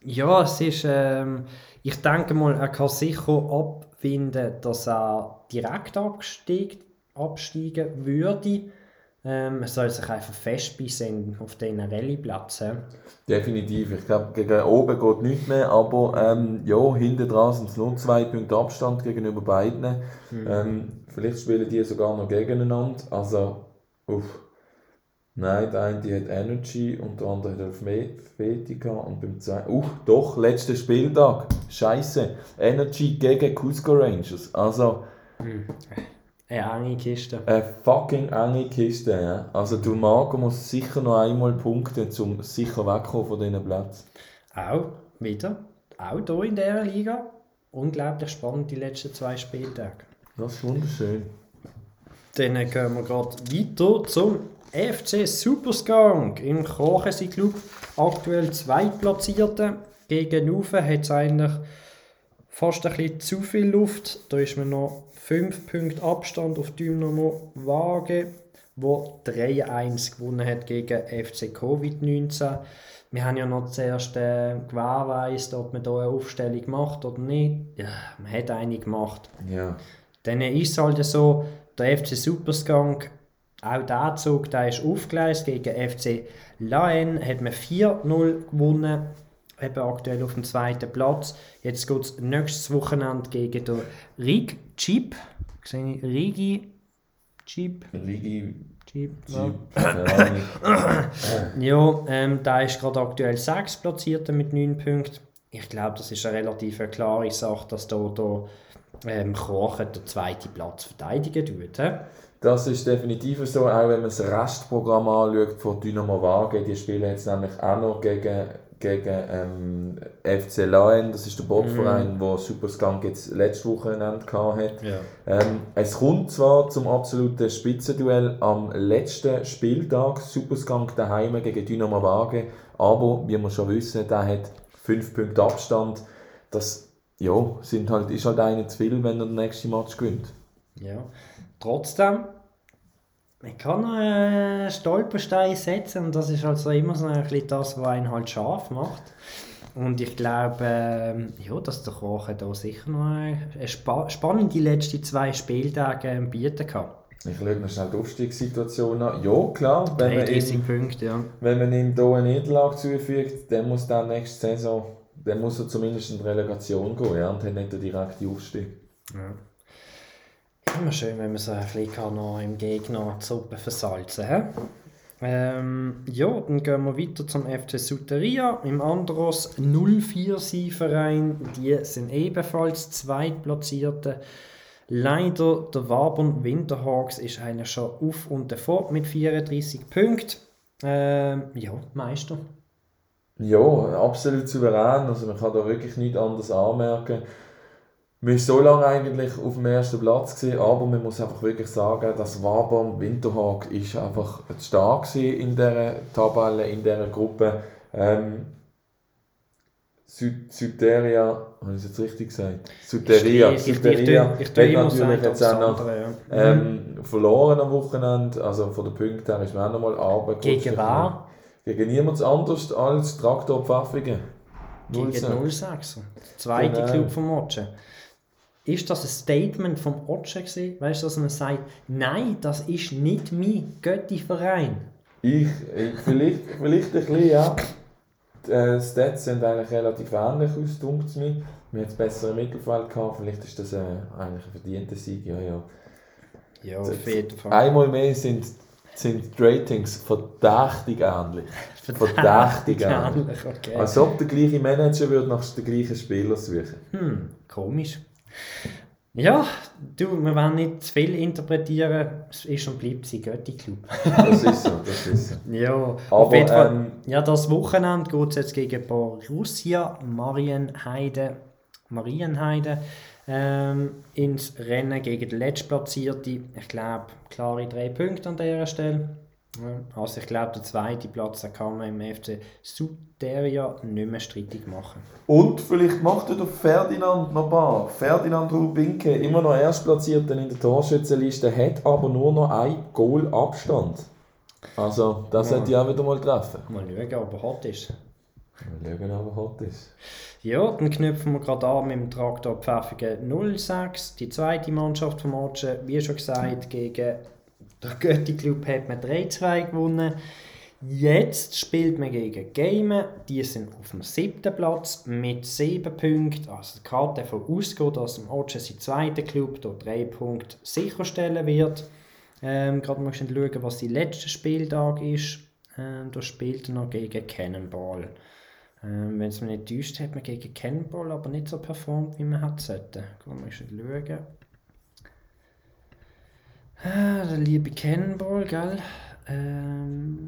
Ja, es ist, ähm, ich denke mal, er kann sicher abfinden, dass er direkt abstieg, absteigen würde. Ähm, er soll sich einfach festbeißen auf diesen Rallye-Plätzen. Definitiv. Ich glaube, gegen oben geht nichts mehr, aber ähm, ja, hinten dran sind es nur zwei Punkte Abstand gegenüber beiden. Mhm. Ähm, vielleicht spielen die sogar noch gegeneinander. Also, uff. Nein, der eine hat Energy und der andere hat Helvetica und beim zweiten... Uh, doch, letzter Spieltag. Scheiße. Energy gegen Cusco Rangers. Also... Hm. Eine enge Kiste. Eine fucking enge Kiste, ja. Also du Marco muss sicher noch einmal punkten, um sicher wegzukommen von diesen Plätzen. Auch, wieder. Auch hier in dieser Liga. Unglaublich spannend die letzten zwei Spieltage. Das ist wunderschön. Dann gehen wir gerade weiter zum FC Superskunk im Krochesi Club, aktuell zweitplatzierte. Gegen Ufe hat es eigentlich fast ein bisschen zu viel Luft. Da ist man noch 5 Punkte Abstand auf Dynamo Waage, wo 3-1 gewonnen hat gegen FC Covid-19. Wir haben ja noch zuerst äh, gewährleistet, ob man hier eine Aufstellung macht oder nicht. Ja, man hat eine gemacht. Ja. Dann ist es halt so, der FC Superskunk auch der Zug der ist aufgeleistet gegen FC Laen, hat man 4-0 gewonnen, eben aktuell auf dem zweiten Platz. Jetzt geht es nächstes Wochenende gegen den Rig Chip. Sehe ich? Rigi Chip. Rigi Chip. Ja, [coughs] ja ähm, der ist gerade aktuell 6 platziert mit 9 Punkten. Ich glaube, das ist eine relativ klare Sache, dass da, da ähm, Krochen den zweiten Platz verteidigen tut. Das ist definitiv so, auch wenn man das Restprogramm anschaut von Dynamo Waage, die spielen jetzt nämlich auch noch gegen, gegen ähm, FC Laen, das ist der Bootverein, mm. wo Superskunk jetzt letzte Wochenende hatte. Ja. Ähm, es kommt zwar zum absoluten Spitzenduell am letzten Spieltag, Superskunk daheim gegen Dynamo Waage, aber wie wir schon wissen, der hat 5 Punkte Abstand. Das ja, sind halt, ist halt einer zu viel, wenn er den nächsten Match gewinnt. Ja. Trotzdem man kann noch einen Stolperstein setzen und das ist also immer so ein bisschen das, was einen halt scharf macht. Und ich glaube, äh, ja, dass der Koch da sicher noch eine spa spannende letzte zwei Spieltage bieten kann. Ich schaue noch schnell die Aufstiegssituation an. Ja, klar. Wenn man, ihm, Punkte, ja. wenn man ihm hier eine Niederlage zufügt, dann muss dann nächste Saison dann muss er zumindest in die Relegation gehen ja, und hat nicht den direkten Aufstieg. Ja. Immer schön, wenn man so ein bisschen noch im Gegner die Suppe versalzen kann. Ähm, ja, dann gehen wir weiter zum FC Suteria. Im Andros 04 Verein. Die sind ebenfalls Zweitplatzierte. Leider der Wabern Winterhawks ist einer schon auf und davor mit 34 Punkten. Ähm, ja, Meister. Ja, absolut souverän. Also man kann da wirklich nichts anderes anmerken. Wir waren so lange eigentlich auf dem ersten Platz, gewesen, aber man muss einfach wirklich sagen, dass Wabern Winterhag ist einfach stark in dieser Tabelle, in dieser Gruppe. Ähm, Süderia, habe ich es jetzt richtig gesagt? Süderia. Süderia ich, ich, ich, hat natürlich jetzt auch noch andere, ja. ähm, verloren am Wochenende. Also von den Punkten her ist man auch nochmal Arbeit. Gegen wer? Gegen niemand anderes als Traktor Pfaffigen. Gegen 06. Zweite genau. Club vom Otsche. Ist das ein Statement vom Otsche gewesen? Weißt du, dass man sagt, nein, das ist nicht mein Götti-Verein? Ich, ich, vielleicht, vielleicht ein bisschen, ja. Die äh, Stats sind eigentlich relativ ähnlich aus, denkt es mir. Wir hatten bessere Mittelfeld gehabt, vielleicht ist das äh, eigentlich ein verdienter Sieg, ja, ja. Ja, auf jeden Fall. Einmal mehr sind sind die Ratings verdächtig ähnlich. [laughs] Verdächtig ähnlich. Okay. Als ob der gleiche Manager würde nach den gleichen Spielern suchen. Hm, komisch. Ja, du, wir wollen nicht zu viel interpretieren. Es ist und bleibt sein Götti-Club. das ist so, das ist so. [laughs] Ja, Aber, auf jeden Fall, ähm, ja, das Wochenende geht es jetzt gegen Borussia Marienheide. Marienheide ähm, ins Rennen gegen den Letztplatzierten. Ich glaube, klare drei Punkte an dieser Stelle. Also ich glaube, der zweite Platz kann man im FC Suteria nicht mehr streitig machen. Und vielleicht macht er Ferdinand noch ein paar. Ferdinand Rubinke, immer noch Erstplatzierter in der Torschützenliste, hat aber nur noch ein Goal Abstand. Also, das ja. hätte ich auch wieder mal treffen. Mal schauen, ob er hot ist. Mal schauen, ob er hot ist. Ja, dann knüpfen wir gerade an mit dem Traktor Pfäffigen 06. Die zweite Mannschaft vom Matchen, wie schon gesagt, gegen den Götti Club hat man 3-2 gewonnen. Jetzt spielt man gegen Game. Die sind auf dem siebten Platz mit sieben Punkten. Also die Karte davon ausgeht, dass im sein zweiter Club hier drei Punkte sicherstellen wird. Ähm, gerade mal schauen, was der letzte Spieltag ist. Ähm, da spielt er noch gegen Cannonball. Ähm, Wenn es mich nicht täuscht, hat man gegen Cannonball aber nicht so performt, wie man hätte sollte. Gehen wir schauen. Ah, der liebe Cannonball, gell? Ähm...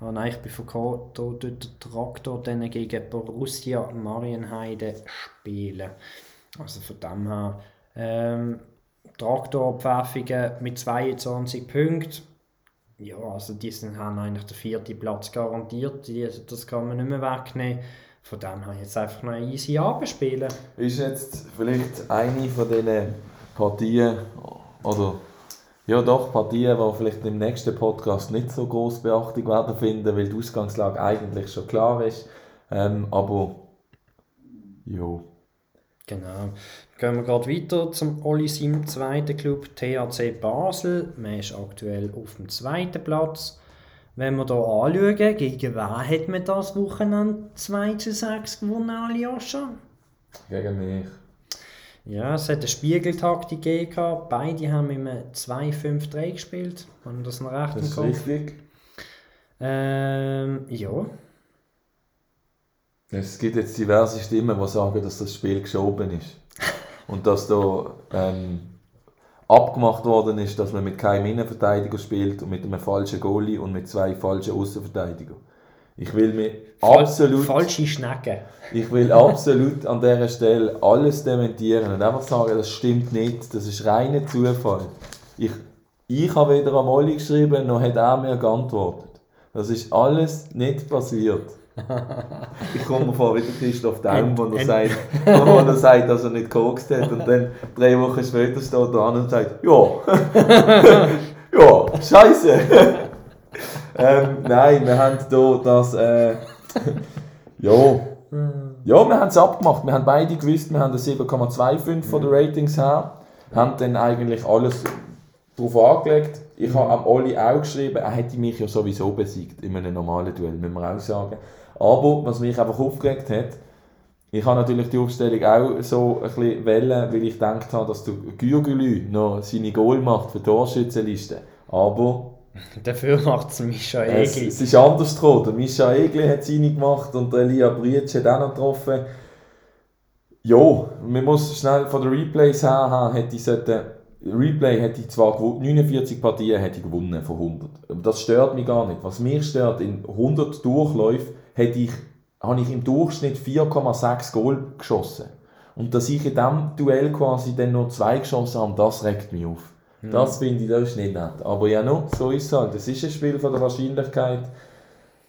Oh nein, ich bin verkauft, hier der Traktor dann gegen Borussia Marienheide spielen. Also von dem her... Ähm, Traktor Pfäffigen mit 22 Punkten ja, also die sind, haben eigentlich den vierten Platz garantiert. Die, das kann man nicht mehr wegnehmen. Von dem her jetzt einfach noch easy Abendspielen. Ist jetzt vielleicht eine von diesen Partien, oder ja doch, Partien, die vielleicht im nächsten Podcast nicht so groß Beachtung werden finden, weil die Ausgangslage eigentlich schon klar ist. Ähm, aber ja. Genau. Gehen wir gerade weiter zum Oli seinem zweiten Club, THC Basel. Man ist aktuell auf dem zweiten Platz. Wenn wir hier anschauen, gegen wen hat man das Wochenende 2 zu 6 gewonnen, Aljoscha? Gegen mich. Ja, es hat eine Spiegeltaktik gegeben. Beide haben im 2-5-3 gespielt. Haben das noch recht das im Kopf? richtig. Ähm, ja. Es gibt jetzt diverse Stimmen, die sagen, dass das Spiel geschoben ist und dass da ähm, abgemacht worden ist, dass man mit keinem Innenverteidiger spielt und mit einem falschen Goalie und mit zwei falschen Außenverteidigern. Ich will mir Fal absolut... Falsche Schnecken. Ich will absolut an dieser Stelle alles dementieren und einfach sagen, das stimmt nicht, das ist reiner Zufall. Ich, ich habe weder am Oli geschrieben, noch hat er mir geantwortet. Das ist alles nicht passiert. [laughs] ich komme mir vor wie der Christoph Daum, wo er, sagt, wo er sagt, dass er nicht gekokst hat und dann drei Wochen später steht er an und sagt, ja, [laughs] ja, scheiße. Ähm, nein, wir haben hier das, äh, [laughs] ja, ja, wir haben es abgemacht. Wir haben beide gewusst, wir haben das 7,25 von den Ratings her, haben dann eigentlich alles darauf angelegt. Ich habe am Oli auch geschrieben, er hätte mich ja sowieso besiegt in einem normalen Duell, müssen wir auch sagen. Aber was mich einfach aufgeregt hat, ich habe natürlich die Aufstellung auch so ein bisschen wählen, weil ich gedacht habe, dass der Gürgelü noch seine Goal macht für die Torschützenliste. Aber... [laughs] Dafür macht es Mischa Egli. Es, es ist anders gekommen. Der Mischa Egli hat seine gemacht und der Elia Brietsch hat auch noch getroffen. Ja, man muss schnell von den Replays her haben, hätte ich sollten Replay hätte ich zwar 49 Partien hätte ich gewonnen von 100. Das stört mich gar nicht. Was mich stört, in 100 Durchläufen hätte ich, habe ich im Durchschnitt 4,6 Goal geschossen. Und dass ich in diesem Duell quasi dann noch zwei geschossen habe, das regt mich auf. Mhm. Das finde ich, das ist nicht nett. Aber ja, no, so ist es halt. Es ist ein Spiel von der Wahrscheinlichkeit.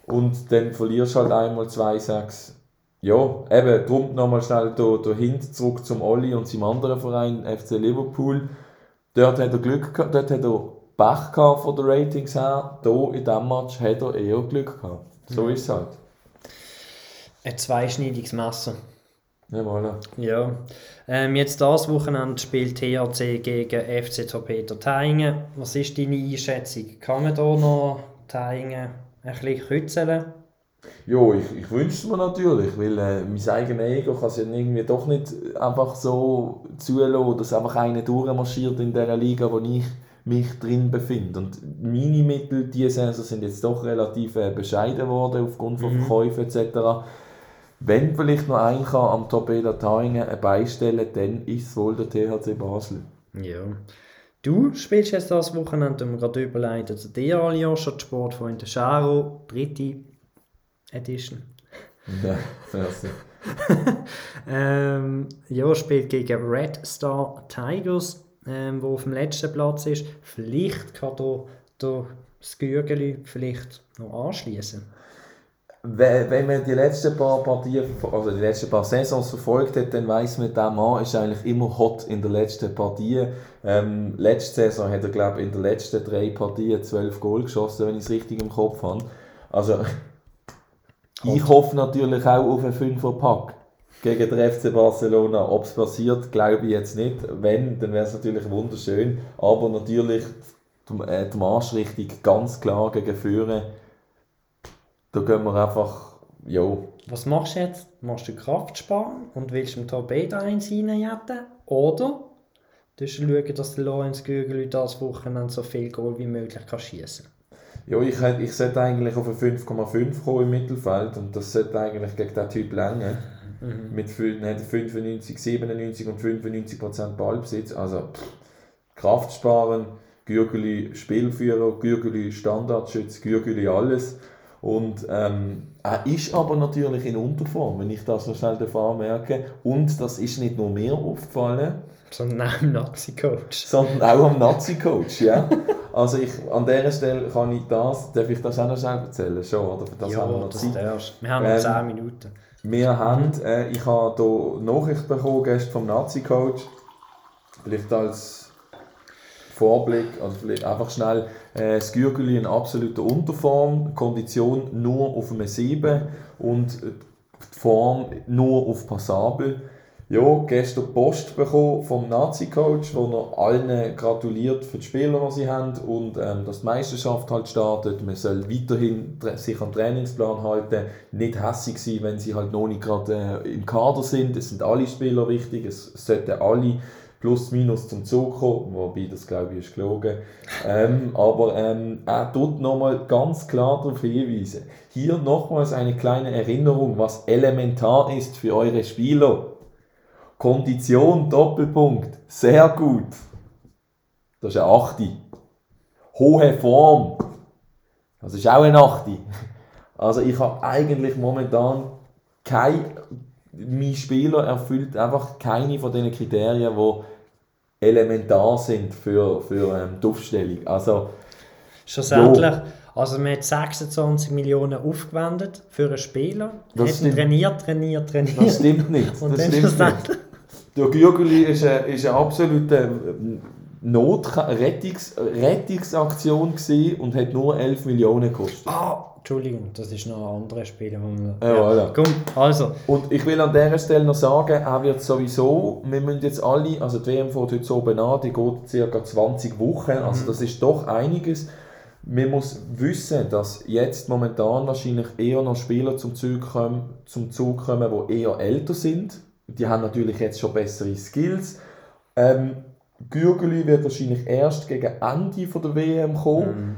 Und dann verlierst du halt einmal 2-6. Ja, eben, darum nochmal schnell dahin zurück zum Olli und seinem anderen Verein, FC Liverpool. Dort hat er Glück gehabt, dort hat er Pech gehabt von den Ratings her. Hier in diesem Match hat er eher Glück gehabt. So ist es halt. Ein zweischneidiges Messer. Ja, voilà. Ja. Ähm, jetzt das Wochenende spielt THC gegen FC Torpedo Teingen. Was ist deine Einschätzung? Kann man hier noch Teingen ein bisschen kützeln? Ja, ich, ich wünsche es mir natürlich, weil äh, mein eigenes Ego kann es ja irgendwie doch nicht einfach so zulassen, dass einfach einer durchmarschiert in dieser Liga, wo ich mich drin befinde. Und meine Mittel diese Saison sind jetzt doch relativ äh, bescheiden geworden aufgrund von mhm. Verkäufen etc. Wenn vielleicht noch ein kann am Torpedo Taingen beistellen, dann ist es wohl der THC Basel. Ja. Du spielst jetzt das Wochenende, wir gerade überleiten zu dir, Aljoscha, Sportfreunde Scharo, dritte Edition. Ja, merci. [laughs] ähm, ja, spielt gegen Red Star Tigers, ähm, wo auf dem letzten Platz ist. Vielleicht kann da, da das Gürgeli vielleicht noch anschließen. Wenn man die letzten paar Partien, also die letzten paar Saisons verfolgt hat, dann weiß man, der Mann ist eigentlich immer hot in der letzten Partie. Ähm, letzte Saison hat er, glaube ich, in den letzten drei Partien zwölf Goal geschossen, wenn ich es richtig im Kopf habe. Also ich hoffe natürlich auch auf einen Fünferpack gegen den FC Barcelona. Ob es passiert, glaube ich jetzt nicht. Wenn, dann wäre es natürlich wunderschön. Aber natürlich äh, die Marschrichtung ganz klar gegen Führen. Da gehen wir einfach, ja. Was machst du jetzt? Machst du Kraft sparen und willst im Torpedo eins reinjetten? Oder du schauen, dass der Lorenz Gügel das Wochenende so viel Goal wie möglich kann schießen kann? Ja, ich, ich sollte eigentlich auf eine 5,5 kommen im Mittelfeld und das sollte eigentlich gegen diesen Typ länger. Mhm. Mit 95, 97 und 95 Prozent Ballbesitz. Also pff, Kraft sparen, Gürgeli Spielführer, Gürgeli Standardschütz, Gürgeli alles. Und ähm, er ist aber natürlich in Unterform, wenn ich das noch schnell merke. Und das ist nicht nur mir aufgefallen. Sondern auch am Nazi-Coach. Sondern auch am Nazi-Coach, ja. Also ich, an dieser Stelle kann ich das, darf ich das auch noch schnell erzählen? Schon, oder? Für das ja, haben wir noch Zeit. Darfst. Wir haben noch ähm, 10 Minuten. Wir haben, äh, ich habe hier Nachricht bekommen gestern vom Nazi-Coach, vielleicht als Vorblick, also vielleicht einfach schnell, äh, das Gürgeli in absoluter Unterform, Kondition nur auf einem 7 und die Form nur auf passabel ja, gestern Post bekommen vom Nazi-Coach, wo er allen gratuliert für die Spieler, die sie haben und ähm, dass die Meisterschaft halt startet. Man soll weiterhin sich am Trainingsplan halten, nicht hässig sein, wenn sie halt noch nicht gerade äh, im Kader sind. Es sind alle Spieler wichtig, es sollten alle plus minus zum Zug kommen, wobei das glaube ich ist gelogen. Ähm, aber ähm, er tut nochmal ganz klar darauf hinweisen. Hier nochmals eine kleine Erinnerung, was elementar ist für eure Spieler Kondition, Doppelpunkt, sehr gut. Das ist eine 8. Hohe Form, das ist auch eine 8. Also ich habe eigentlich momentan kein, mein Spieler erfüllt einfach keine von diesen Kriterien, die elementar sind für, für ähm, die Aufstellung. Also, Schlussendlich, Also man hat 26 Millionen aufgewendet für einen Spieler. Das hat trainiert, trainiert, trainiert. Das stimmt nicht. Das stimmt nicht. Der Gürgeli ist eine, ist eine absolute Notrettungs Rettungsaktion und hat nur 11 Millionen gekostet. Ah, Entschuldigung, das ist noch ein anderes Spiel. Ja, ja. Voilà. Komm, also. Und ich will an dieser Stelle noch sagen, er wird sowieso, wir müssen jetzt alle, also die WM fährt heute so an, die geht ca. 20 Wochen, also mhm. das ist doch einiges. Man muss wissen, dass jetzt momentan wahrscheinlich eher noch Spieler zum Zug kommen, zum Zug kommen die eher älter sind. Die haben natürlich jetzt schon bessere Skills. Ähm, Gürgeli wird wahrscheinlich erst gegen Ende von der WM kommen. Mhm.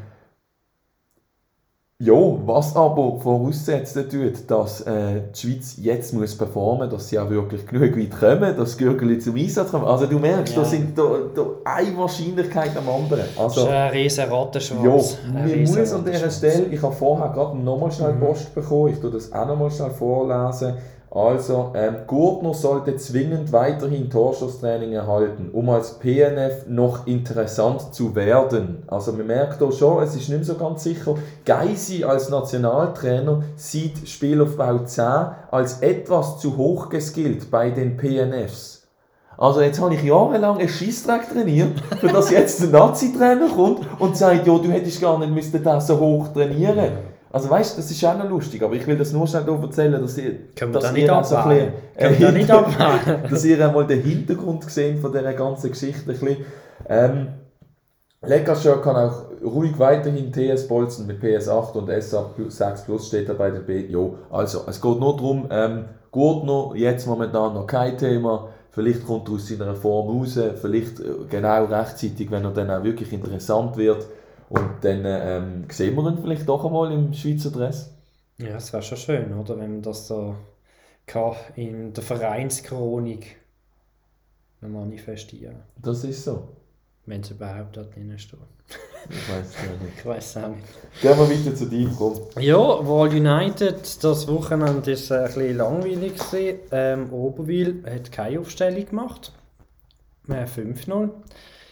Ja, was aber voraussetzt tut, dass äh, die Schweiz jetzt muss performen muss, dass sie auch wirklich genug weit kommen, dass Gürgeli zum Einsatz kommen. Also du merkst, ja. da sind da, da eine Wahrscheinlichkeit am anderen. Also, das ist ein riesen Rattenschwanz. Ja, man muss an dieser Stelle, ich habe vorher gerade nochmal schnell mhm. Post bekommen, ich tue das auch nochmal schnell vorlesen. Also, ähm, Gurtner sollte zwingend weiterhin Torschusstraining erhalten, um als PNF noch interessant zu werden. Also, man merkt hier schon, es ist nicht mehr so ganz sicher. Geisi als Nationaltrainer sieht Spielaufbau 10 als etwas zu hoch geskillt bei den PNFs. Also jetzt habe ich jahrelang einen Schießtrack trainiert, für dass jetzt der Nazi-Trainer kommt und sagt, ja, du hättest gar nicht müssen das so hoch trainieren also weißt, das ist auch noch lustig, aber ich will das nur schnell erzählen, dass ihr, Können dass da nicht ihr so ein bisschen, nicht [laughs] dass ihr einmal den Hintergrund gesehen von dieser ganzen Geschichte ein bisschen. Ähm, Leckerschör kann auch ruhig weiterhin TS bolzen mit PS8 und SA6 Plus steht da bei der B. Jo, also es geht nur darum, ähm, noch, jetzt momentan noch kein Thema. Vielleicht kommt er aus seiner Form raus, vielleicht äh, genau rechtzeitig, wenn er dann auch wirklich interessant wird. Und dann ähm, sehen wir ihn vielleicht doch einmal im Schweizer Dress. Ja, das wäre schon schön, oder? Wenn man das so kann in der Vereinschronik manifestieren Das ist so. Wenn es überhaupt dort drin steht. Ich weiß es nicht. [laughs] ich weiß es auch nicht. Gehen wir weiter zu dir, komm. Ja, Wall United, das Wochenende war ein bisschen langweilig. Ähm, Oberwil hat keine Aufstellung gemacht. Wir 5-0.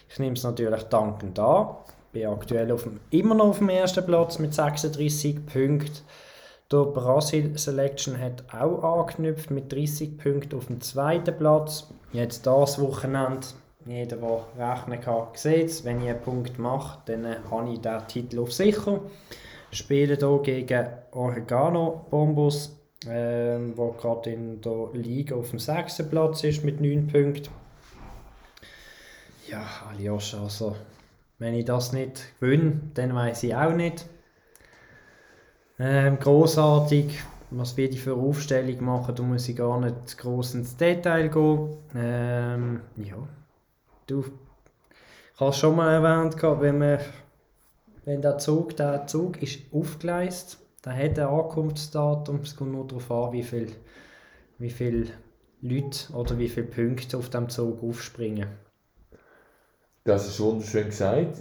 Ich nehme es natürlich dankend an bin aktuell auf dem, immer noch auf dem ersten Platz mit 36 Punkten. Der Brasil Selection hat auch angeknüpft mit 30 Punkten auf dem zweiten Platz. Jetzt das Wochenende, jeder, der rechnen kann, sieht wenn ich einen Punkt mache, dann habe ich den Titel auf sicher. Ich spiele hier gegen Oregano Bombus, ähm, wo gerade in der Liga auf dem sechsten Platz ist mit 9 Punkten. Ja, Aljoscha, also wenn ich das nicht gewinne, dann weiß ich auch nicht. Ähm, großartig, was wir die für Aufstellung machen, da muss ich gar nicht groß ins Detail gehen. Ähm, ja, du hast schon mal erwähnt, wenn, man, wenn der Zug, der Zug ist aufgeleist, dann hat er Ankunftsdatum, es kommt nur darauf an, wie viele wie viel Leute oder wie viele Punkte auf dem Zug aufspringen. Das ist wunderschön gesagt.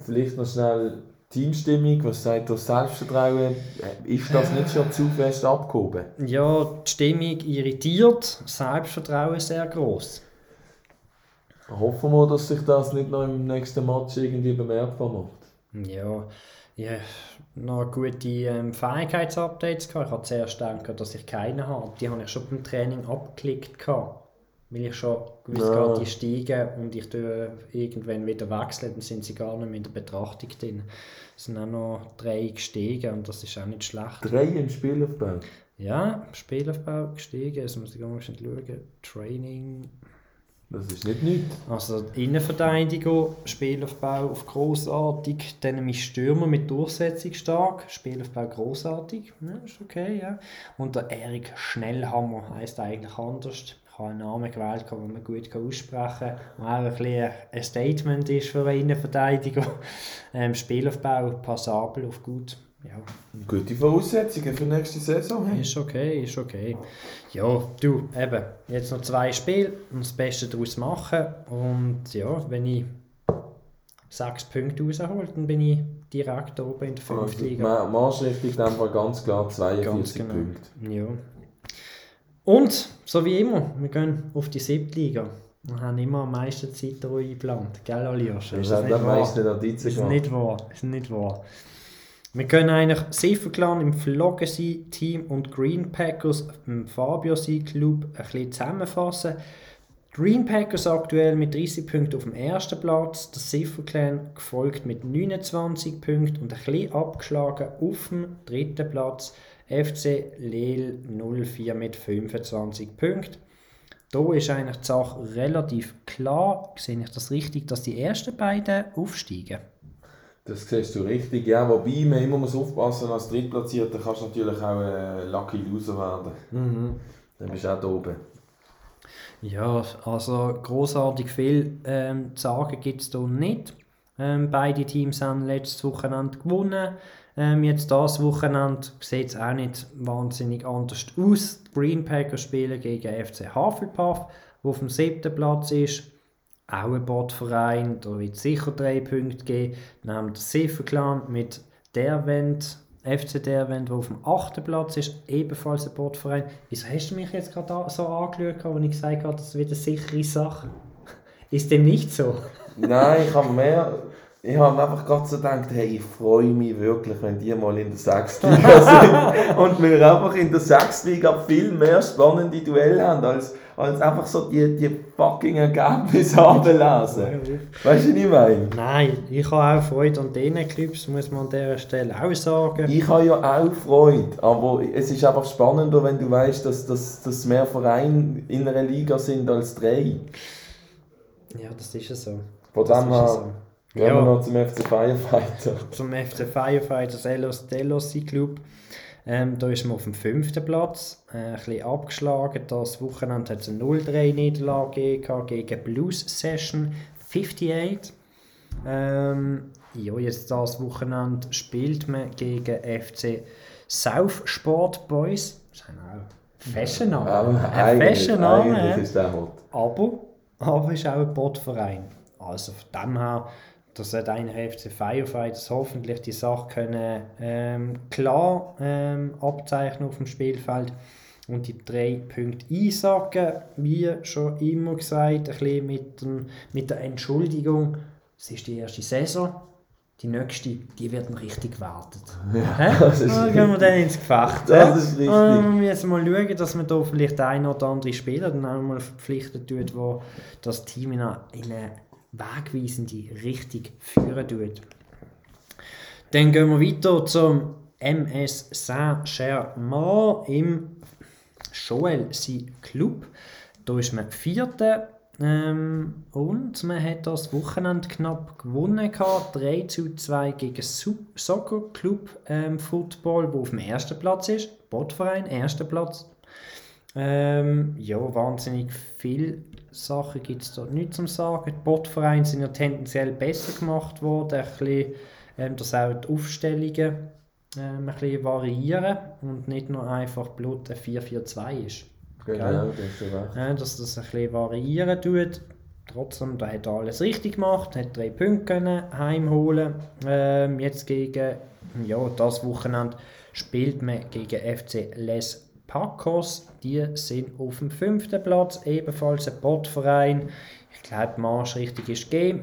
Vielleicht noch schnell Teamstimmung, was sagt das Selbstvertrauen? Ist das nicht schon zu fest abgehoben? Ja, die Stimmung irritiert, Selbstvertrauen sehr groß. Hoffen wir, dass sich das nicht noch im nächsten Match irgendwie bemerkbar macht. Ja, ja noch gute ähm, Fähigkeitsupdates gehabt. Ich habe zuerst gedacht, dass ich keine habe. Die habe ich schon beim Training abgeklickt. Gehabt weil ich schon gewusst ja. habe, die steigen und ich irgendwann wieder wechsle, dann sind sie gar nicht mehr in der Betrachtung drin. Es sind auch noch drei gestiegen und das ist auch nicht schlecht. Drei im Spielaufbau? Ja, Spielaufbau gestiegen, jetzt muss ich mal schauen. Training... Das ist nicht nichts. Also Innenverteidigung, Spielaufbau auf großartig, dann mein Stürmer mit Durchsetzung stark, Spielaufbau großartig, ja, ist okay, ja. Und der Erik Schnellhammer heißt eigentlich anders habe einen Namen gewählt, den man gut aussprechen kann, der auch ein, bisschen ein Statement ist für eine Innenverteidigung. [laughs] Ähm, Spielaufbau passabel auf gut. Ja. Gute Voraussetzungen für die nächste Saison. Hey? Ist okay, ist okay. Ja, du, eben, jetzt noch zwei Spiele und das Beste daraus machen. Und ja, wenn ich sechs Punkte raushole, dann bin ich direkt oben in der fünften Liga. Marschrichtung dann war ganz klar 42 ganz genau. Punkte. Ja. Und, so wie immer, wir gehen auf die siebte Liga. Wir haben immer am meisten Zeit eingeplant. Gell, Aljoscha? Wir haben am meisten Notizen gemacht. Ist nicht wahr. Ist nicht wahr. Wir können eigentlich Sifferclan im Floggensee-Team und Green Packers im Fabio Club ein bisschen zusammenfassen. Green Packers aktuell mit 30 Punkten auf dem ersten Platz, der Cipher Clan gefolgt mit 29 Punkten und ein bisschen abgeschlagen auf dem dritten Platz FC Lille 04 mit 25 Punkten. Da ist eigentlich die Sache relativ klar. Sehe ich das richtig, dass die ersten beiden aufsteigen? Das siehst du richtig, ja. Wobei man immer muss aufpassen als Drittplatzierter kannst du natürlich auch ein Lucky Loser werden. Mhm. Dann bist du auch da oben. Ja, also großartig viel ähm, zu sagen gibt es hier nicht. Ähm, beide Teams haben letztes Wochenende gewonnen. Ähm, jetzt das Wochenende sieht es auch nicht wahnsinnig anders aus. Die Green Packers spielen gegen FC Hufflepuff, der auf dem siebten Platz ist auch ein Bordverein, da wird sicher drei Punkte geben. Wir den Sifferclan mit Derwent, FC Derwent, der auf dem achten Platz ist, ebenfalls ein Bordverein. Wieso hast du mich jetzt gerade so angeschaut, als ich gesagt habe, das wird eine sichere Sache? [laughs] Ist dem nicht so? Nein, ich habe mehr ich habe einfach gerade so gedacht, hey, ich freue mich wirklich, wenn die mal in der Sechstliga [laughs] sind und wir einfach in der Sechstliga viel mehr spannende Duelle haben, als, als einfach so die, die fucking Ergebnisse [laughs] ablesen. Weißt du, was ich meine? Nein, ich habe auch Freude an diesen Clubs, muss man an dieser Stelle auch sagen. Ich habe ja auch Freude, aber es ist einfach spannender, wenn du weißt, dass, dass, dass mehr Vereine in einer Liga sind als drei. Ja, das ist ja so. Von dem her... Gehen ja. wir noch zum FC Firefighter. [laughs] Zum FC Firefighters Elos Delosi Club. Ähm, da ist man auf dem fünften Platz, äh, ein bisschen abgeschlagen. Das Wochenende hat es eine 0-3-Niederlage gegen Blues Session 58. Ähm, ja, jetzt das Wochenende spielt man gegen FC South Sport Boys. Das ist. Ja, ein Fashion Name. Ist der hot. Aber, aber ist auch ein Botverein. Also von dem her dass hat eigentlich FC Firefighters hoffentlich die Sache können, ähm, klar ähm, abzeichnen auf dem Spielfeld und die drei Punkte einsagen. Wie schon immer gesagt, ein bisschen mit, dem, mit der Entschuldigung, es ist die erste Saison, die nächste, die wird richtig gewartet. [laughs] Ja, das ist dann gehen wir dann ins Gefecht. [laughs] Das ist richtig. Und wir müssen mal schauen, dass man da vielleicht ein oder andere Spieler dann auch mal verpflichtet tut, wo das Team in eine wegweisende Richtung führen tut. Dann gehen wir weiter zum MS Saint-Germain im Joel sein Club. Da ist man Vierte ähm, und man hat das Wochenende knapp gewonnen. 3 zu 2 gegen Soccer Club ähm, Football, der auf dem ersten Platz ist. Botverein, erster Platz. Ähm, ja, wahnsinnig viele Sachen gibt es dort nicht zum Sagen. Die Botvereine sind ja tendenziell besser gemacht worden, ein bisschen, ähm, dass auch die Aufstellungen ähm, ein bisschen variieren und nicht nur einfach Blut 4-4-2 ist. Genau, das ist recht. Ja, dass das ein bisschen variieren tut. Trotzdem, da hat er alles richtig gemacht, hat drei Punkte können heimholen. Ähm, jetzt gegen ja, das Wochenende spielt man gegen FC Les Pacos, die sind auf dem fünften Platz, ebenfalls ein Botverein. Ich glaube, die Marschrichtung ist G.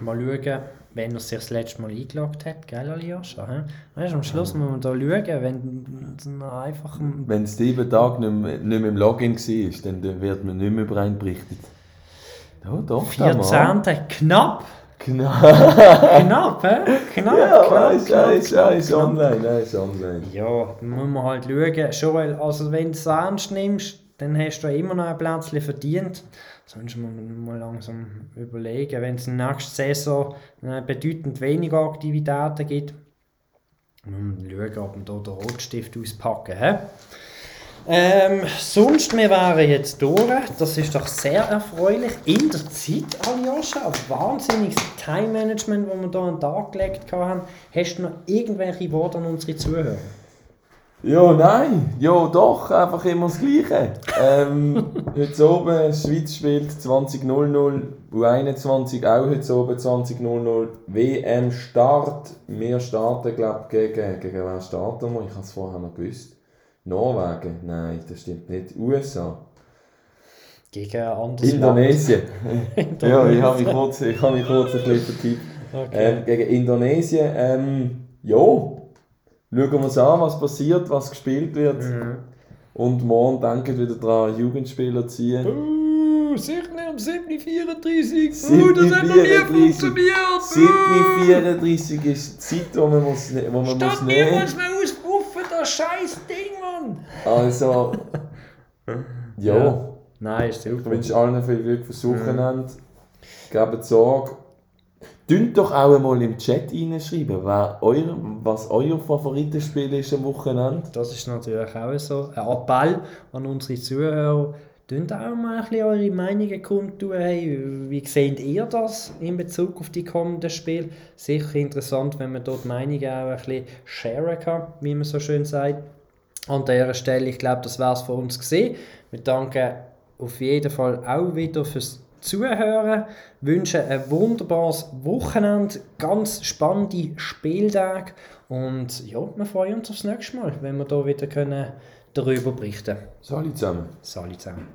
Mal schauen, wenn er sich das letzte Mal eingeloggt hat, gell, Aliascha? Weißt, am Schluss muss man da schauen, wenn einfach... Wenn es sieben Tage nicht mehr, nicht mehr im Login war, dann wird man nicht mehr berichtet. Ja, doch, 14. knapp Knapp. Knapp, hä? Knapp, ja, knapp, ist, knapp, ist, knapp, ist knapp. online, ist online. Ja, muss man halt schauen. Joel, also wenn du es ernst nimmst, dann hast du immer noch ein Plätzchen verdient. Sonst muss man mal langsam überlegen, wenn es in der nächsten Saison äh, bedeutend weniger Aktivitäten gibt, muss man schauen, ob man da den Rotstift auspacken. He? Ähm, sonst, wir wären jetzt durch. Das ist doch sehr erfreulich. In der Zeit, Aljoscha, ein wahnsinniges Time-Management, das wir hier an den Tag gelegt haben. Hast du noch irgendwelche Worte an unsere Zuhörer? Ja, nein. Ja, doch. Einfach immer das Gleiche. ähm, [laughs] heute oben, Schweiz spielt 20.00, U21 auch heute oben 20.00. WM-Start. Wir starten, glaube ich, gegen, gegen wen starten wir? Ich habe es vorher noch gewusst. Norwegen? Nein, das stimmt nicht. USA? Gegen anderes Indonesien. [laughs] ja, ich habe mich kurz, ich habe mich kurz ein bisschen vertippt. Okay. Ähm, gegen Indonesien, ähm, ja, schauen wir uns an, was passiert, was gespielt wird. Mhm. Und morgen denken wieder daran, Jugendspieler ziehen. Uh, sicher nicht um 7.34 Uhr. Uh, das hat noch nie funktioniert. 7.34 ist die Zeit, wo man muss, wo man Statt muss nehmen. muss man auspuffen, das scheiß. Also, [laughs] ja. ja. Nein, ist super. Ich wünsche allen viel Glück fürs Wochenende. Mhm. Gebt Sorge. Dünnt doch auch einmal im Chat reinschreiben, euer, was euer Favoritenspiel ist am Wochenende. Das ist natürlich auch so. Ein Appell an unsere Zuhörer. Dünnt auch mal ein bisschen eure Meinungen kundtun. Hey, wie seht ihr das in Bezug auf die kommenden Spiele? Sicher interessant, wenn man dort Meinungen auch ein bisschen sharen kann, wie man so schön sagt. An dieser Stelle, ich glaube, das wäre es für uns gesehen. Wir danken auf jeden Fall auch wieder fürs Zuhören, wünschen ein wunderbares Wochenende, ganz spannende Spieltage und ja, wir freuen uns aufs nächste Mal, wenn wir da wieder können darüber berichten können. Salut zusammen. Salut zusammen.